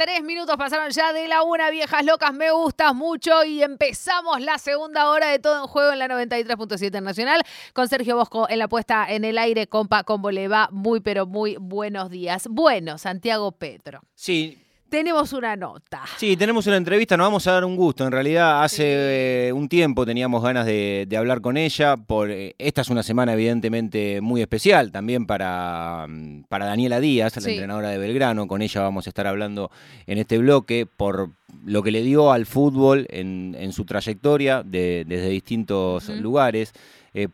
Tres minutos pasaron ya de la una, viejas locas, me gustas mucho y empezamos la segunda hora de todo en juego en la 93.7 Nacional con Sergio Bosco en la puesta en el aire, compa, ¿cómo le va? Muy, pero muy buenos días. Bueno, Santiago Petro. Sí, Tenemos una nota. Sí, tenemos una entrevista, nos vamos a dar un gusto. En realidad, hace eh, un tiempo teníamos ganas de, de hablar con ella. Por, eh, esta es una semana, evidentemente, muy especial también para, mm, para Daniela Díaz, la Sí. entrenadora de Belgrano. Con ella vamos a estar hablando en este bloque por lo que le dio al fútbol en, en su trayectoria de- desde distintos lugares. Eh,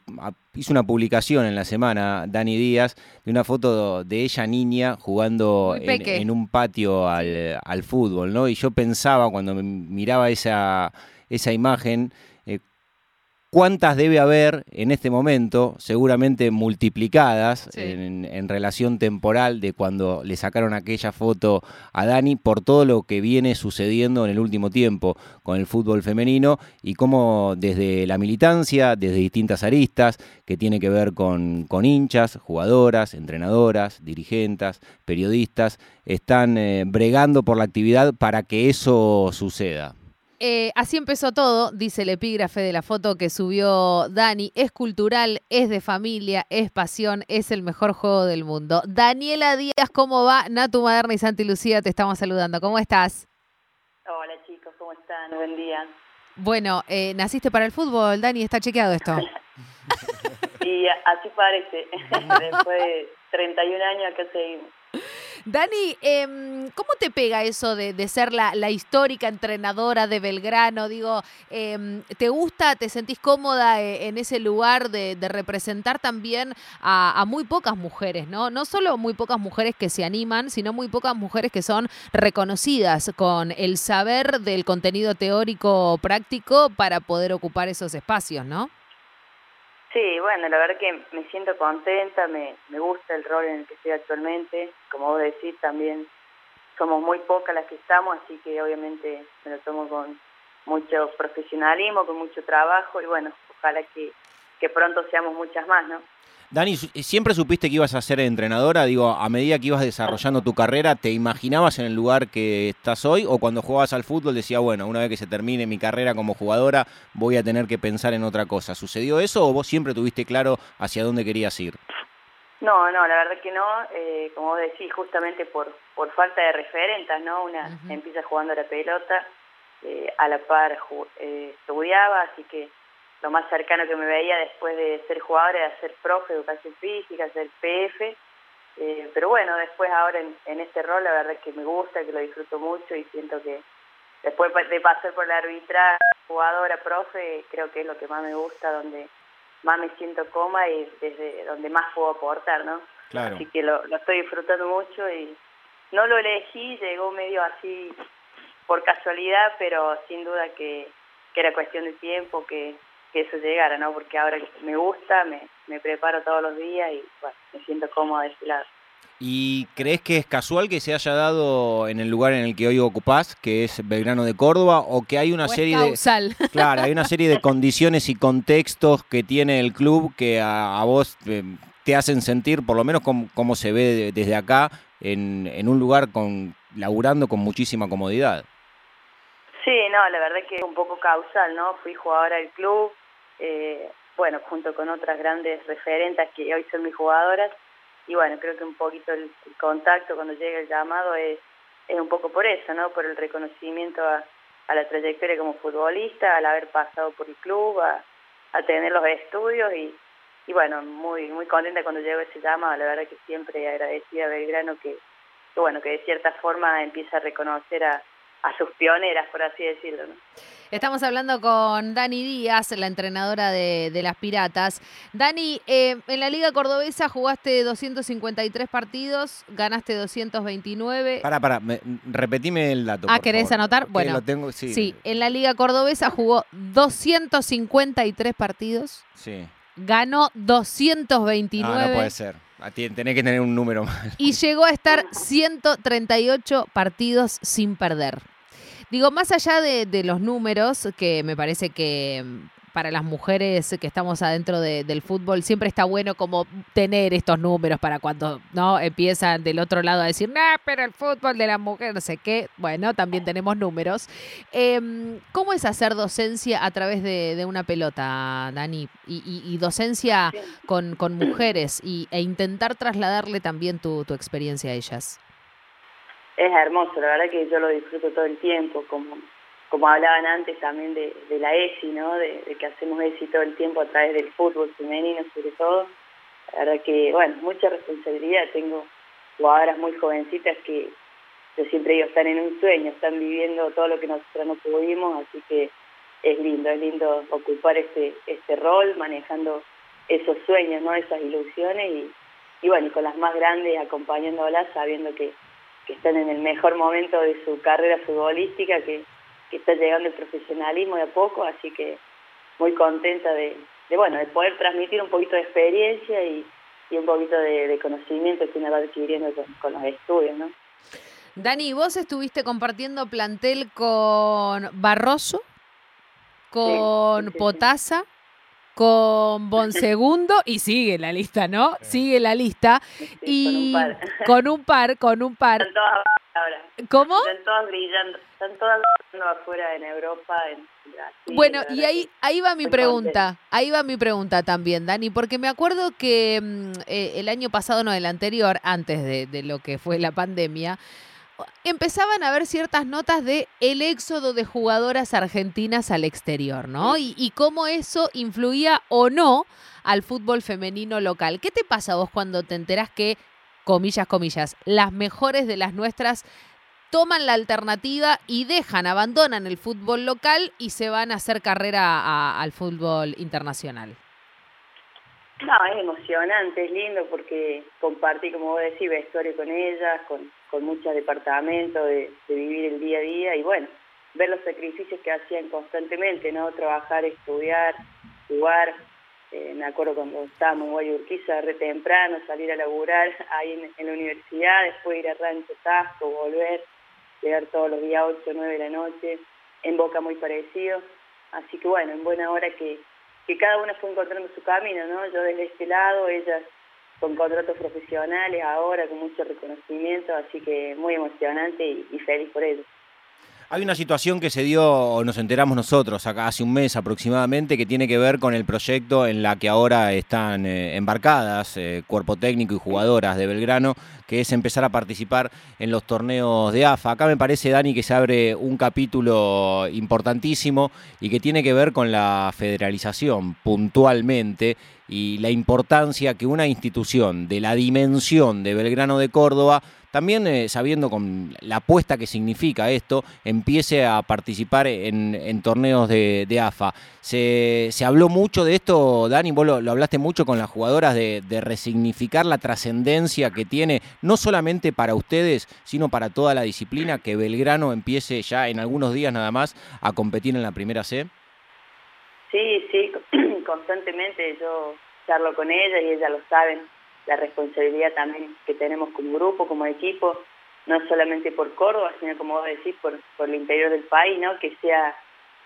hizo una publicación en la semana, Dani Díaz, de una foto de ella niña jugando en, un patio al, al fútbol, ¿no? Y yo pensaba cuando me miraba esa, esa imagen, cuántas debe haber en este momento, seguramente multiplicadas Sí. en, en relación temporal de cuando le sacaron aquella foto a Dani por todo lo que viene sucediendo en el último tiempo con el fútbol femenino y cómo desde la militancia, desde distintas aristas, que tiene que ver con, con hinchas, jugadoras, entrenadoras, dirigentes, periodistas, están eh, bregando por la actividad para que eso suceda. Eh, así empezó todo, dice el epígrafe de la foto que subió Dani. Es cultural, es de familia, es pasión, es el mejor juego del mundo. Daniela Díaz, ¿cómo va? Natu Maderna y Santi Lucía te estamos saludando. ¿Cómo estás? Hola chicos, ¿cómo están? Buen día. Bueno, eh, naciste para el fútbol, Dani, está chequeado esto. Y así parece, después de 31 años acá seguimos. Dani, em, ¿cómo te pega eso de, de ser la, la histórica entrenadora de Belgrano? Digo, em, ¿te gusta, te sentís cómoda eh, en ese lugar de, de representar también a, a muy pocas mujeres, ¿no? No solo muy pocas mujeres que se animan, sino muy pocas mujeres que son reconocidas con el saber del contenido teórico práctico para poder ocupar esos espacios, ¿no? Sí, bueno, la verdad que me siento contenta, me, me gusta el rol en el que estoy actualmente. Como vos decís, también somos muy pocas las que estamos, así que obviamente me lo tomo con mucho profesionalismo, con mucho trabajo y bueno, ojalá que, que pronto seamos muchas más, ¿no? Dani, su- ¿siempre supiste que ibas a ser entrenadora? Digo, a medida que ibas desarrollando tu carrera, ¿te imaginabas en el lugar que estás hoy? ¿O cuando jugabas al fútbol decía, bueno, una vez que se termine mi carrera como jugadora, voy a tener que pensar en otra cosa? ¿Sucedió eso o vos siempre tuviste claro hacia dónde querías ir? No, no, la verdad que no, eh, como vos decís, justamente por, por falta de referentes, ¿no? Una empieza jugando a la pelota, eh, a la par eh, estudiaba, así que lo más cercano que me veía después de ser jugadora era ser profe de educación física, ser PF, eh, pero bueno, después ahora en, en este rol la verdad que me gusta, que lo disfruto mucho y siento que después de pasar por la arbitra, jugadora, profe, creo que es lo que más me gusta, donde más me siento cómoda y desde donde más puedo aportar, ¿no? Claro. Así que lo, lo estoy disfrutando mucho y no lo elegí, llegó medio así por casualidad, pero sin duda que, que era cuestión de tiempo que, que eso llegara, ¿no? Porque ahora me gusta, me, me preparo todos los días y bueno, me siento cómoda de ese lado. ¿Y crees que es casual que se haya dado en el lugar en el que hoy ocupás, que es Belgrano de Córdoba, o que hay una ¿O es serie de... causal? Claro, hay una serie de condiciones y contextos que tiene el club que a, a vos eh, te hacen sentir, por lo menos como, como se ve de- desde acá, en, en un lugar con laburando con muchísima comodidad. Sí, no, la verdad que un poco causal, ¿no? Fui jugadora del club, eh, bueno, junto con otras grandes referentes que hoy son mis jugadoras, y bueno, creo que un poquito el, contacto cuando llega el llamado es, es un poco por eso, ¿no? Por el reconocimiento a, la trayectoria como futbolista, al haber pasado por el club, a, tener los estudios y, y bueno, muy muy contenta cuando llegó ese llamado, la verdad que siempre agradecida a Belgrano que bueno, que de cierta forma empieza a reconocer a, a sus pioneras, por así decirlo, ¿no? Estamos hablando con Dani Díaz, la entrenadora de, de las Piratas. Dani, eh, en la Liga Cordobesa jugaste 253 partidos, ganaste 229. Para, para, me- repetime el dato. Ah, por ¿querés favor, anotar? que Bueno, lo tengo, sí. Sí, en la Liga Cordobesa jugó 253 partidos, sí. ganó 229 No, no puede ser. A ti- Tenés que tener un número más. y llegó a estar 138 partidos sin perder. Digo, más allá de, los números, que me parece que para las mujeres que estamos adentro del fútbol, siempre está bueno como tener estos números para cuando no empiezan del otro lado a decir, no, pero el fútbol de la mujer, no sé qué. Bueno, también tenemos números. Em, ¿Cómo es hacer docencia a través de, una pelota, Dani? Y, docencia con, mujeres y, e intentar trasladarle también tu, tu experiencia a ellas. Es hermoso, la verdad que yo lo disfruto todo el tiempo, como como hablaban antes también de, la ESI, ¿no? De, que hacemos ESI todo el tiempo a través del fútbol femenino sobre todo. La verdad que, bueno, mucha responsabilidad. Tengo jugadoras muy jovencitas que yo siempre digo, están en un sueño, están viviendo todo lo que nosotros no pudimos, así que es lindo, es lindo ocupar este, este rol, manejando esos sueños, ¿no? Esas ilusiones y, y bueno, y con las más grandes acompañándolas, sabiendo que, que están en el mejor momento de su carrera futbolística, que que está llegando el profesionalismo de a poco, así que muy contenta de, bueno, de poder transmitir un poquito de experiencia y, un poquito de, conocimiento que uno va adquiriendo con, los estudios, ¿no? Dani, vos estuviste compartiendo plantel con Barroso, con Potasa, con Bonsegundo y sigue la lista, ¿no? Sigue la lista. y con un par, con un par. Están todas ahora. ¿Cómo? Están todas brillando, están todas afuera en Europa, en Bueno, y ahí, ahí va mi pregunta, ahí va mi pregunta también, Dani, porque me acuerdo que mm, eh, el año pasado, no, el anterior, antes de, de lo que fue la pandemia, empezaban a haber ciertas notas de el éxodo de jugadoras argentinas al exterior, ¿no? Y, y, cómo eso influía o no al fútbol femenino local. ¿Qué te pasa vos cuando te enterás que, comillas, comillas, las mejores de las nuestras toman la alternativa y dejan, abandonan el fútbol local y se van a hacer carrera al fútbol internacional? No, es emocionante, es lindo porque compartí, como vos decís, vestuario con ellas, con, con muchos departamentos, de, vivir el día a día y bueno, ver los sacrificios que hacían constantemente, ¿no? Trabajar, estudiar, jugar. Eh, me acuerdo cuando estábamos en Guayurquiza re temprano, salir a laburar ahí en, la universidad, después ir a Rancho Tasco, volver, llegar todos los días 8 o 9 de la noche, en Boca muy parecido. Así que bueno, en buena hora que que cada una fue encontrando su camino, ¿no? Yo desde este lado, ellas con contratos profesionales ahora, con mucho reconocimiento, así que muy emocionante y, feliz por ello. Hay una situación que se dio, o nos enteramos nosotros, acá hace un mes aproximadamente, que tiene que ver con el proyecto en la que ahora están eh, embarcadas eh, cuerpo técnico y jugadoras de Belgrano, que es empezar a participar en los torneos de AFA. Acá me parece, Dani, que se abre un capítulo importantísimo y que tiene que ver con la federalización puntualmente y la importancia que una institución de la dimensión de Belgrano de Córdoba también eh, sabiendo con la apuesta que significa esto, empiece a participar en, torneos de, AFA. Se, habló mucho de esto, Dani, vos lo, hablaste mucho con las jugadoras, de, resignificar la trascendencia que tiene, no solamente para ustedes, sino para toda la disciplina, que Belgrano empiece ya en algunos días nada más a competir en la primera C. Sí, sí, constantemente yo charlo con ella y ella lo saben la responsabilidad también que tenemos como grupo, como equipo, no solamente por Córdoba, sino como vos decís, por, por el interior del país, ¿no? Que sea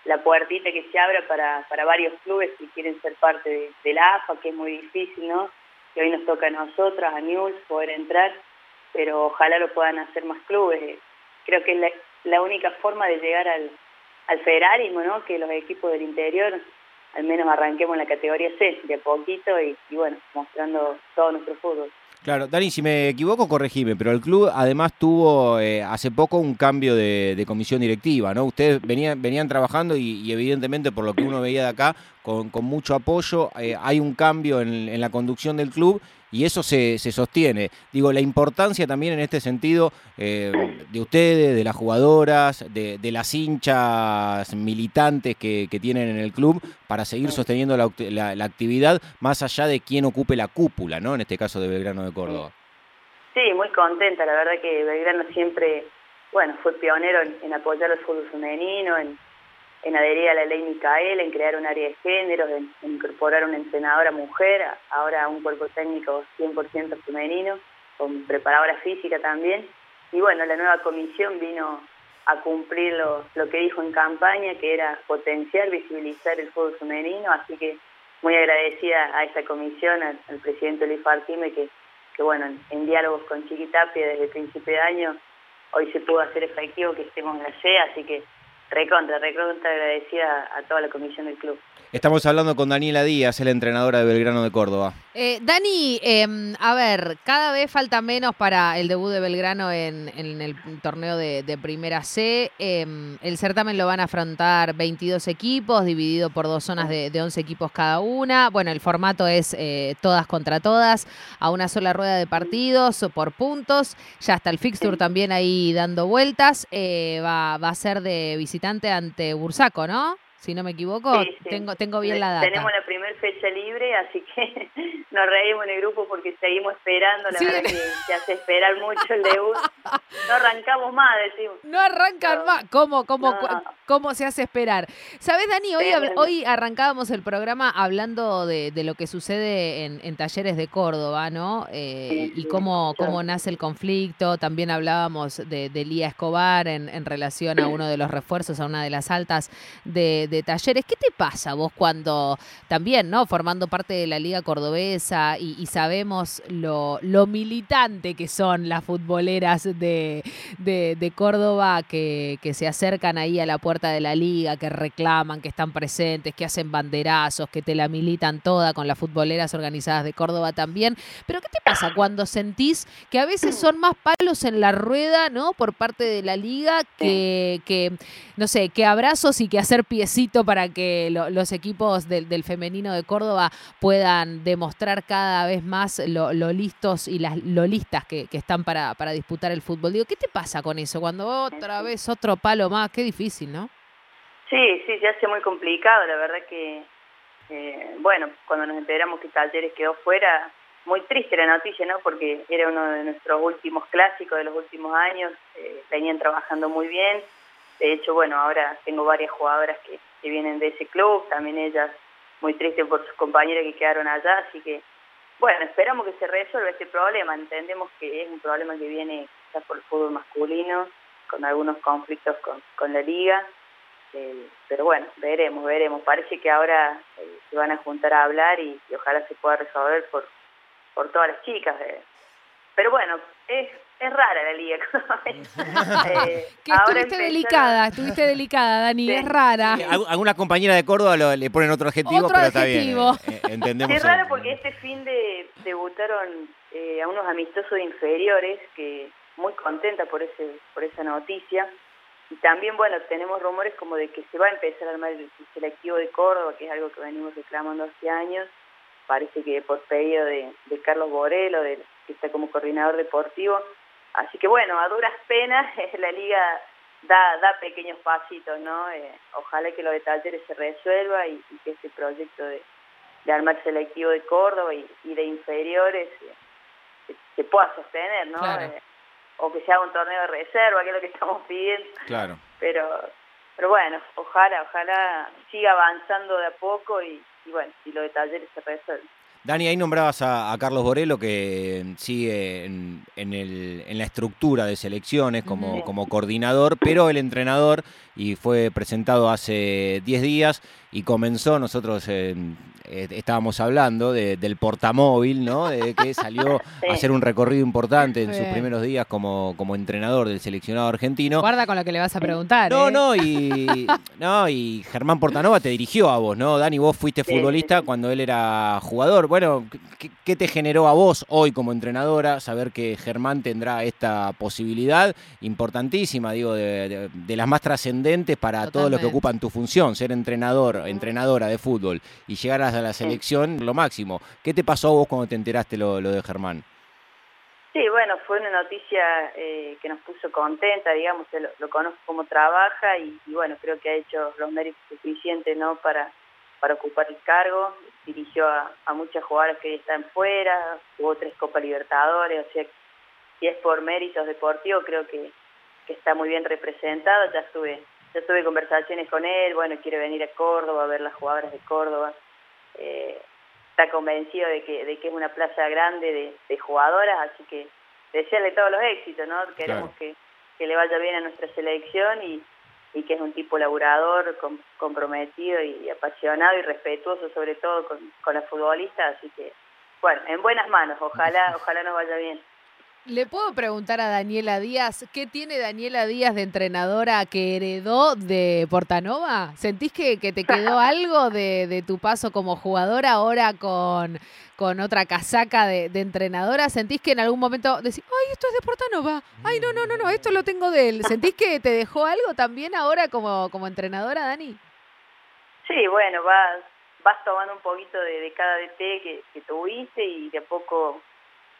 la puertita que se abra para, para varios clubes que quieren ser parte de, la AFA, que es muy difícil, ¿no? Que hoy nos toca a nosotras, a News, poder entrar, pero ojalá lo puedan hacer más clubes. Creo que es la, la única forma de llegar al, al federalismo, ¿no? Que los equipos del interior al menos arranquemos en la categoría C de poquito y, bueno, mostrando todo nuestro fútbol. Claro, Dani, si me equivoco, corregime, pero el club además tuvo eh, hace poco un cambio de, comisión directiva, ¿no? Ustedes venían, venían trabajando y, evidentemente por lo que uno veía de acá, con, mucho apoyo, eh, hay un cambio en, en la conducción del club y eso se, se, sostiene. Digo, la importancia también en este sentido eh, de ustedes, de las jugadoras, de, de las hinchas militantes que, que, tienen en el club para seguir sosteniendo la, la, actividad más allá de quién ocupe la cúpula, ¿no? En este caso de Belgrano de Córdoba. Sí, muy contenta. La verdad que Belgrano siempre, bueno, fue pionero en, apoyar al fútbol femenino, en en adherir a la ley Micaela, en crear un área de género, en, incorporar una entrenadora mujer, ahora un cuerpo técnico 100% femenino, con preparadora física también. Y bueno, la nueva comisión vino a cumplir lo, lo que dijo en campaña, que era potenciar, visibilizar el fútbol femenino, así que muy agradecida a esta comisión, al, presidente Luis que, bueno, en, diálogos con Chiquitapia desde el principio de año, hoy se pudo hacer efectivo que estemos en la C, así que recontra, recontra agradecida a toda la comisión del club. Estamos hablando con Daniela Díaz, la entrenadora de Belgrano de Córdoba. Eh, Dani, em, a ver, cada vez falta menos para el debut de Belgrano en, el torneo de, Primera C. Em, el certamen lo van a afrontar 22 equipos, dividido por dos zonas de, 11 equipos cada una. Bueno, el formato es eh, todas contra todas, a una sola rueda de partidos, por puntos. Ya está el fixture también ahí dando vueltas. Eh, va, va a ser de visitante ante Bursaco, ¿no? Si no me equivoco. Tengo, tengo bien la data. Tenemos la primera fecha libre, así que nos reímos en el grupo porque seguimos esperando. La verdad que se hace esperar mucho el debut. No arrancamos más, decimos. No arrancan más. ¿Cómo, cómo, ¿Cómo se hace esperar? ¿Sabes, Dani? Hoy, hoy arrancábamos el programa hablando de, lo que sucede en, talleres de Córdoba, ¿no? Eh, y cómo, cómo nace el conflicto. También hablábamos de, de Lía Escobar en, en relación a uno de los refuerzos, a una de las altas de de talleres. ¿Qué te pasa vos cuando también, ¿no? Formando parte de la Liga Cordobesa y, sabemos lo, lo, militante que son las futboleras de, de, Córdoba que, que, se acercan ahí a la puerta de la liga, que reclaman, que están presentes, que hacen banderazos, que te la militan toda con las futboleras organizadas de Córdoba también. Pero ¿qué te pasa cuando sentís que a veces son más palos en la rueda, ¿no? Por parte de la liga que, que no sé, que abrazos y que hacer piecitos para que los equipos del, femenino de Córdoba puedan demostrar cada vez más lo, listos y las lo listas que, están para, para disputar el fútbol. Digo, ¿qué te pasa con eso? Cuando otra vez otro palo más, qué difícil, ¿no? Sí, sí, se hace muy complicado, la verdad que, eh, bueno, cuando nos enteramos que Talleres quedó fuera, muy triste la noticia, ¿no? Porque era uno de nuestros últimos clásicos de los últimos años, eh, venían trabajando muy bien, de hecho, bueno, ahora tengo varias jugadoras que, que vienen de ese club, también ellas muy tristes por sus compañeras que quedaron allá, así que bueno, esperamos que se resuelva este problema, entendemos que es un problema que viene quizás por el fútbol masculino, con algunos conflictos con, con la liga, eh, pero bueno, veremos, veremos, parece que ahora eh, se van a juntar a hablar y, ojalá se pueda resolver por, por todas las chicas, eh. pero bueno, es es rara la liga. eh, que estuviste delicada, estuviste delicada, Dani, es rara. algunas compañeras de Córdoba le ponen otro adjetivo, pero está bien. Eh, eh, entendemos. Es raro porque este fin de debutaron eh, a unos amistosos inferiores que muy contenta por ese por esa noticia. Y también, bueno, tenemos rumores como de que se va a empezar a armar el selectivo de Córdoba, que es algo que venimos reclamando hace años. Parece que por pedido de, de Carlos Borelo, de, que está como coordinador deportivo, Así que bueno, a duras penas la liga da, da pequeños pasitos, ¿no? Eh, ojalá que lo de talleres se resuelva y, que este proyecto de, de, armar selectivo de Córdoba y, de inferiores eh, se, pueda sostener, ¿no? Eh, o que se haga un torneo de reserva, que es lo que estamos pidiendo. Claro. Pero, pero bueno, ojalá, ojalá siga avanzando de a poco y, y bueno, y lo de talleres se resuelva. Dani, ahí nombrabas a, Carlos Borelo, que sigue en, el, en, la estructura de selecciones como, como coordinador, pero el entrenador, y fue presentado hace 10 días, y comenzó, nosotros eh, eh, estábamos hablando del portamóvil, ¿no? De que salió a hacer un recorrido importante en sus primeros días como, como entrenador del seleccionado argentino. Guarda con lo que le vas a preguntar. No, ¿eh? no, y, no, y Germán Portanova te dirigió a vos, ¿no? Dani, vos fuiste futbolista cuando él era jugador. Bueno, ¿qué, te generó a vos hoy como entrenadora saber que Germán tendrá esta posibilidad importantísima, digo, de, las más trascendentes para todos los que ocupan tu función, ser entrenador, entrenadora de fútbol y llegar a la selección, lo máximo. ¿Qué te pasó a vos cuando te enteraste lo, lo de Germán? Sí, bueno, fue una noticia eh, que nos puso contenta, digamos, lo, lo conozco cómo trabaja y, bueno, creo que ha hecho los méritos suficientes, ¿no?, para, para ocupar el cargo. Dirigió a, muchas jugadoras que están fuera, hubo tres Copa Libertadores, o sea, si es por méritos deportivos, creo que, que está muy bien representado. Ya estuve, ya tuve conversaciones con él, bueno, quiere venir a Córdoba a ver las jugadoras de Córdoba eh, está convencido de que, de que es una plaza grande de, jugadoras, así que desearle todos los éxitos, ¿no? Queremos que, que le vaya bien a nuestra selección y, y que es un tipo laburador, comprometido y apasionado y respetuoso sobre todo con, con la futbolista, así que bueno, en buenas manos, ojalá, ojalá nos vaya bien. ¿Le puedo preguntar a Daniela Díaz qué tiene Daniela Díaz de entrenadora que heredó de Portanova? ¿Sentís que, que te quedó algo de, de, tu paso como jugadora ahora con, con otra casaca de, de, entrenadora? ¿Sentís que en algún momento decís, ay, esto es de Portanova? Ay, no, no, no, no, esto lo tengo de él. ¿Sentís que te dejó algo también ahora como, como entrenadora, Dani? Sí, bueno, vas, vas tomando un poquito de, de cada DT que, que tuviste y de a poco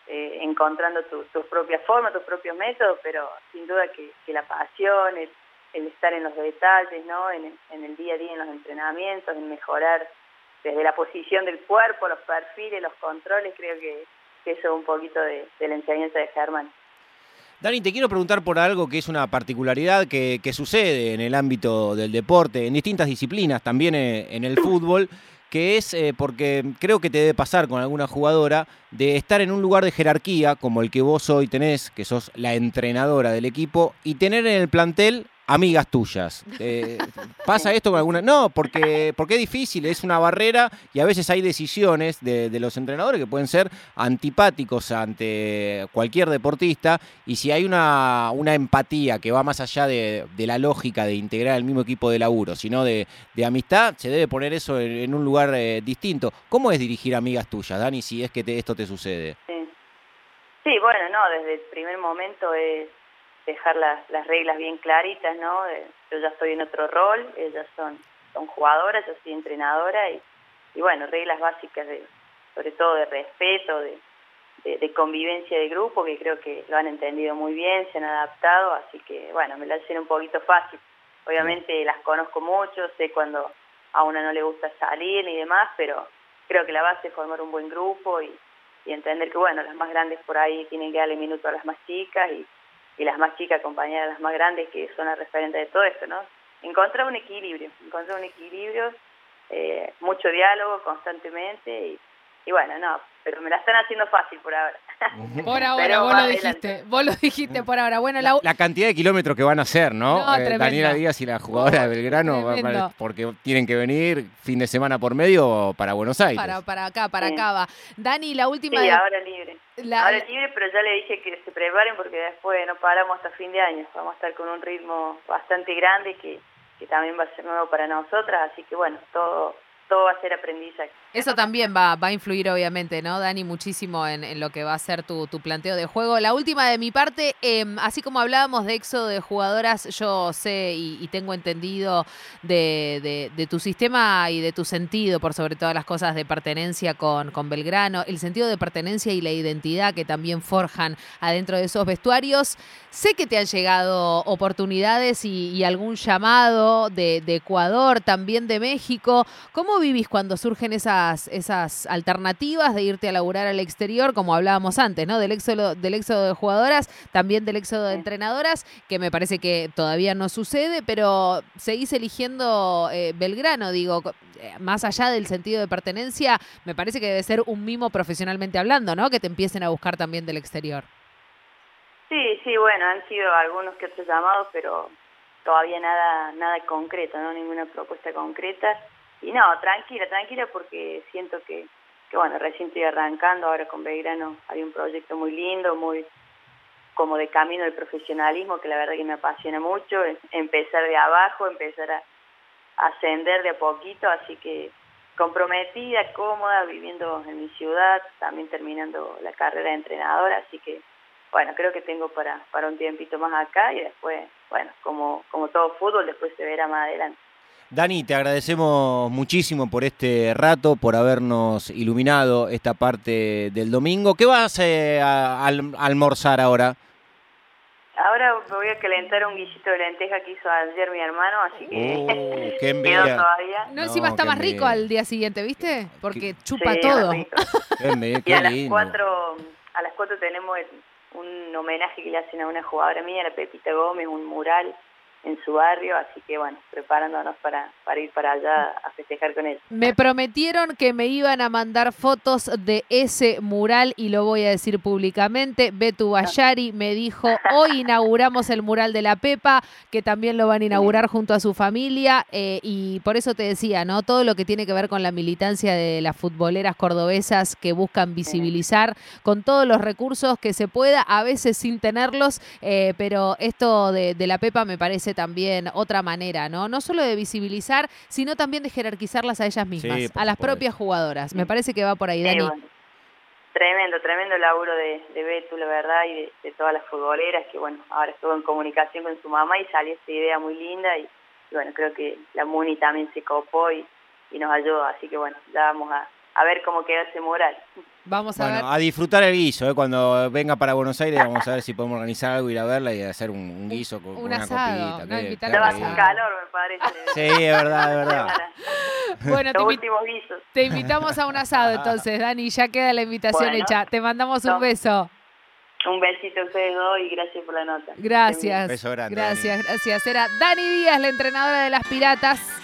eh, encontrando tus propias formas, tus propios métodos, pero sin duda que, la pasión, el, estar en los detalles, ¿no? En, el día a día, en los entrenamientos, en mejorar desde la posición del cuerpo, los perfiles, los controles, creo que, eso es un poquito de, la enseñanza de Germán. Dani, te quiero preguntar por algo que es una particularidad que, que sucede en el ámbito del deporte, en distintas disciplinas, también eh, en el fútbol que es eh, porque creo que te debe pasar con alguna jugadora de estar en un lugar de jerarquía como el que vos hoy tenés, que sos la entrenadora del equipo, y tener en el plantel amigas tuyas. Eh, ¿Pasa esto con alguna? No, porque, porque es difícil, es una barrera y a veces hay decisiones de, los entrenadores que pueden ser antipáticos ante cualquier deportista y si hay una, una empatía que va más allá de, la lógica de integrar el mismo equipo de laburo, sino de, amistad, se debe poner eso en, un lugar eh, distinto. ¿Cómo es dirigir amigas tuyas, Dani, si es que esto te sucede? Sí. sí, bueno, no, desde el primer momento es dejar las, las reglas bien claritas, ¿no? yo ya estoy en otro rol, ellas son, son jugadoras, yo soy entrenadora y, y bueno, reglas básicas de, sobre todo de respeto, de, de, convivencia de grupo, que creo que lo han entendido muy bien, se han adaptado, así que bueno, me la hacen un poquito fácil. Obviamente las conozco mucho, sé cuando a una no le gusta salir y demás, pero creo que la base es formar un buen grupo y, y entender que bueno, las más grandes por ahí tienen que darle minuto a las más chicas y, y las más chicas acompañar a las más grandes que son las referentes de todo esto, ¿no? Encontrar un equilibrio, encontrar un equilibrio, eh, mucho diálogo constantemente y, y bueno, no, pero me la están haciendo fácil por ahora. Por ahora, vos lo dijiste, vos lo dijiste por ahora. Bueno, la, la, cantidad de kilómetros que van a hacer, ¿no? eh, Daniela Díaz y la jugadora de Belgrano, porque tienen que venir fin de semana por medio para Buenos Aires. Para, para acá, para acá va. Dani, la última... Sí, ahora libre. Ahora libre, pero ya le dije que se preparen porque después no paramos hasta fin de año. Vamos a estar con un ritmo bastante grande que, que también va a ser nuevo para nosotras, así que bueno, todo todo va a ser aprendizaje. Eso también va, va a influir, obviamente, ¿no, Dani? Muchísimo en, lo que va a ser tu, tu, planteo de juego. La última de mi parte, em, así como hablábamos de éxodo de jugadoras, yo sé y, tengo entendido de, de, tu sistema y de tu sentido, por sobre todas las cosas, de pertenencia con, con Belgrano, el sentido de pertenencia y la identidad que también forjan adentro de esos vestuarios. Sé que te han llegado oportunidades y, y algún llamado de, de Ecuador, también de México. ¿Cómo vivís cuando surgen esas, esas alternativas de irte a laburar al exterior, como hablábamos antes, ¿no? Del éxodo, del éxodo de jugadoras, también del éxodo de entrenadoras, que me parece que todavía no sucede, pero seguís eligiendo eh, Belgrano, digo, eh, más allá del sentido de pertenencia, me parece que debe ser un mimo profesionalmente hablando, ¿no? Que te empiecen a buscar también del exterior. Sí, sí, bueno, han sido algunos que otros llamados, pero todavía nada nada concreto, no ninguna propuesta concreta. Y no, tranquila, tranquila porque siento que, que, bueno, recién estoy arrancando, ahora con Belgrano hay un proyecto muy lindo, muy como de camino del profesionalismo, que la verdad que me apasiona mucho, empezar de abajo, empezar a ascender de a poquito, así que comprometida, cómoda, viviendo en mi ciudad, también terminando la carrera de entrenadora, así que bueno, creo que tengo para, para un tiempito más acá y después, bueno, como, como todo fútbol, después se verá más adelante. Dani, te agradecemos muchísimo por este rato, por habernos iluminado esta parte del domingo. ¿Qué vas eh, a, almorzar ahora? Ahora voy a calentar un guisito de lenteja que hizo ayer mi hermano, así que uh, qué envidia. todavía. No, encima está más rico al día siguiente, ¿viste? Porque chupa todo. y a las cuatro, a las cuatro tenemos un homenaje que le hacen a una jugadora mía, la Pepita Gómez, un mural en su barrio, así que bueno, preparándonos para, para ir para allá a festejar con él. Me prometieron que me iban a mandar fotos de ese mural y lo voy a decir públicamente. Betu Bayari me dijo, hoy inauguramos el mural de la Pepa, que también lo van a inaugurar junto a su familia eh, y por eso te decía, ¿no? Todo lo que tiene que ver con la militancia de las futboleras cordobesas que buscan visibilizar con todos los recursos que se pueda, a veces sin tenerlos, eh, pero esto de, de la Pepa me parece también otra manera, ¿no? No solo de visibilizar, sino también de jerarquizarlas a ellas mismas, a las propias jugadoras. Me parece que va por ahí, Dani. Tremendo, tremendo laburo de, de Betu, la verdad, y de, todas las futboleras, que bueno, ahora estuvo en comunicación con su mamá y salió esta idea muy linda y, bueno, creo que la Muni también se copó y, y nos ayudó, así que bueno, ya vamos a, a ver cómo queda ese mural. Vamos a bueno, a disfrutar el guiso, ¿eh? cuando venga para Buenos Aires vamos a ver si podemos organizar algo, ir a verla y hacer un, guiso con, una copita. No, que, calor, me parece. Sí, es verdad, es verdad. bueno, te, guisos. te invitamos a un asado entonces, Dani, ya queda la invitación hecha. Te mandamos un beso. Un besito a ustedes dos y gracias por la nota. Gracias. beso grande. Gracias, gracias. Era Dani Díaz, la entrenadora de las Piratas.